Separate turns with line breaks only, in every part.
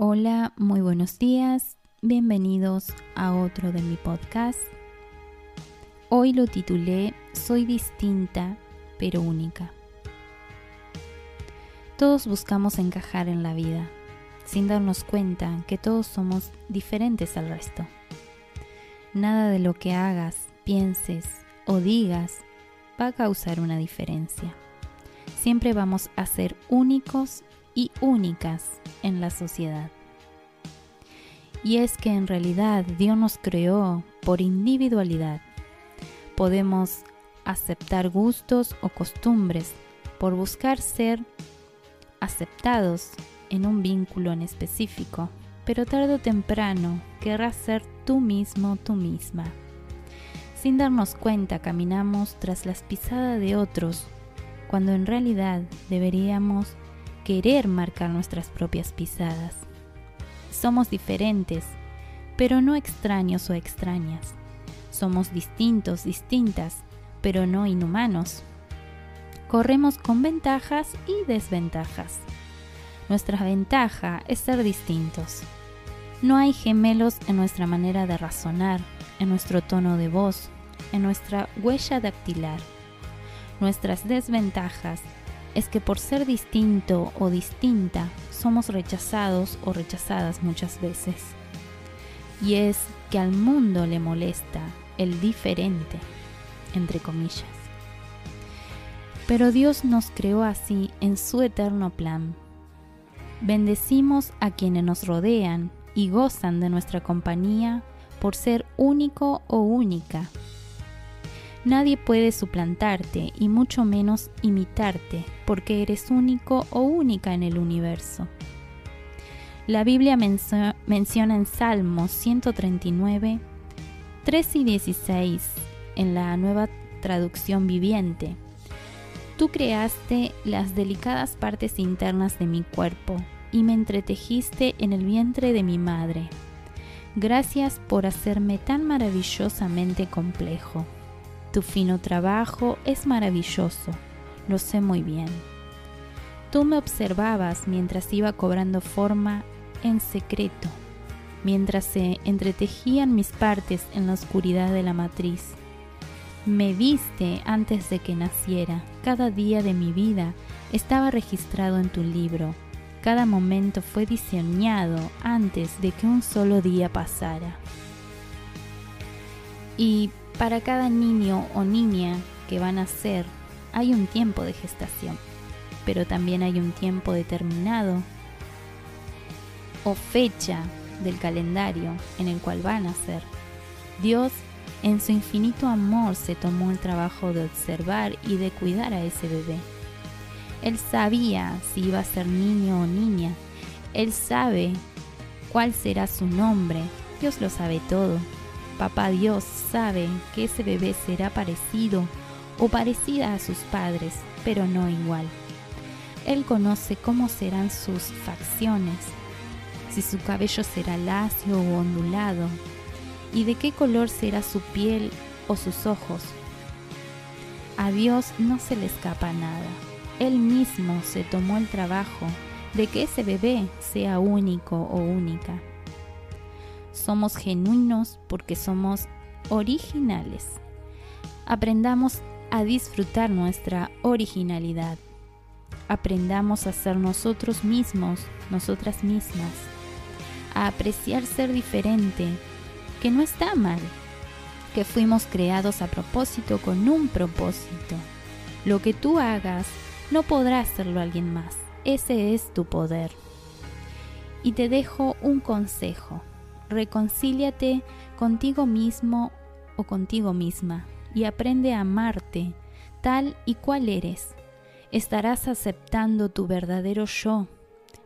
Hola, muy buenos días, bienvenidos a otro de mi podcast. Hoy lo titulé Soy distinta pero única. Todos buscamos encajar en la vida, sin darnos cuenta que todos somos diferentes al resto. Nada de lo que hagas, pienses o digas va a causar una diferencia. Siempre vamos a ser únicos y únicas en la sociedad. Y es que en realidad Dios nos creó por individualidad. Podemos aceptar gustos o costumbres por buscar ser aceptados en un vínculo en específico, pero tarde o temprano querrás ser tú mismo, tú misma. Sin darnos cuenta caminamos tras las pisadas de otros, cuando en realidad deberíamos querer marcar nuestras propias pisadas. Somos diferentes, pero no extraños o extrañas. Somos distintos, distintas, pero no inhumanos. Corremos con ventajas y desventajas. Nuestra ventaja es ser distintos. No hay gemelos en nuestra manera de razonar, en nuestro tono de voz, en nuestra huella dactilar. Nuestras desventajas es que por ser distinto o distinta somos rechazados o rechazadas muchas veces. Y es que al mundo le molesta el diferente, entre comillas. Pero Dios nos creó así en su eterno plan. Bendecimos a quienes nos rodean y gozan de nuestra compañía por ser único o única Nadie puede suplantarte y mucho menos imitarte porque eres único o única en el universo. La Biblia menciona en Salmos 139, 3 y 16 en la nueva traducción viviente. Tú creaste las delicadas partes internas de mi cuerpo y me entretejiste en el vientre de mi madre. Gracias por hacerme tan maravillosamente complejo. Tu fino trabajo es maravilloso, lo sé muy bien. Tú me observabas mientras iba cobrando forma en secreto, mientras se entretejían mis partes en la oscuridad de la matriz. Me viste antes de que naciera, cada día de mi vida estaba registrado en tu libro, cada momento fue diseñado antes de que un solo día pasara. Y para cada niño o niña que van a ser, hay un tiempo de gestación, pero también hay un tiempo determinado o fecha del calendario en el cual van a ser. Dios en su infinito amor se tomó el trabajo de observar y de cuidar a ese bebé. Él sabía si iba a ser niño o niña. Él sabe cuál será su nombre. Dios lo sabe todo. Papá Dios sabe que ese bebé será parecido o parecida a sus padres, pero no igual. Él conoce cómo serán sus facciones, si su cabello será lacio o ondulado, y de qué color será su piel o sus ojos. A Dios no se le escapa nada. Él mismo se tomó el trabajo de que ese bebé sea único o única somos genuinos porque somos originales. Aprendamos a disfrutar nuestra originalidad. Aprendamos a ser nosotros mismos, nosotras mismas. A apreciar ser diferente, que no está mal, que fuimos creados a propósito con un propósito. Lo que tú hagas, no podrá hacerlo alguien más. Ese es tu poder. Y te dejo un consejo reconcíliate contigo mismo o contigo misma y aprende a amarte tal y cual eres. Estarás aceptando tu verdadero yo,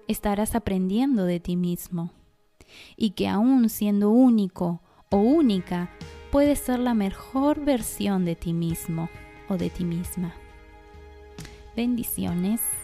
estarás aprendiendo de ti mismo y que aún siendo único o única, puedes ser la mejor versión de ti mismo o de ti misma. Bendiciones.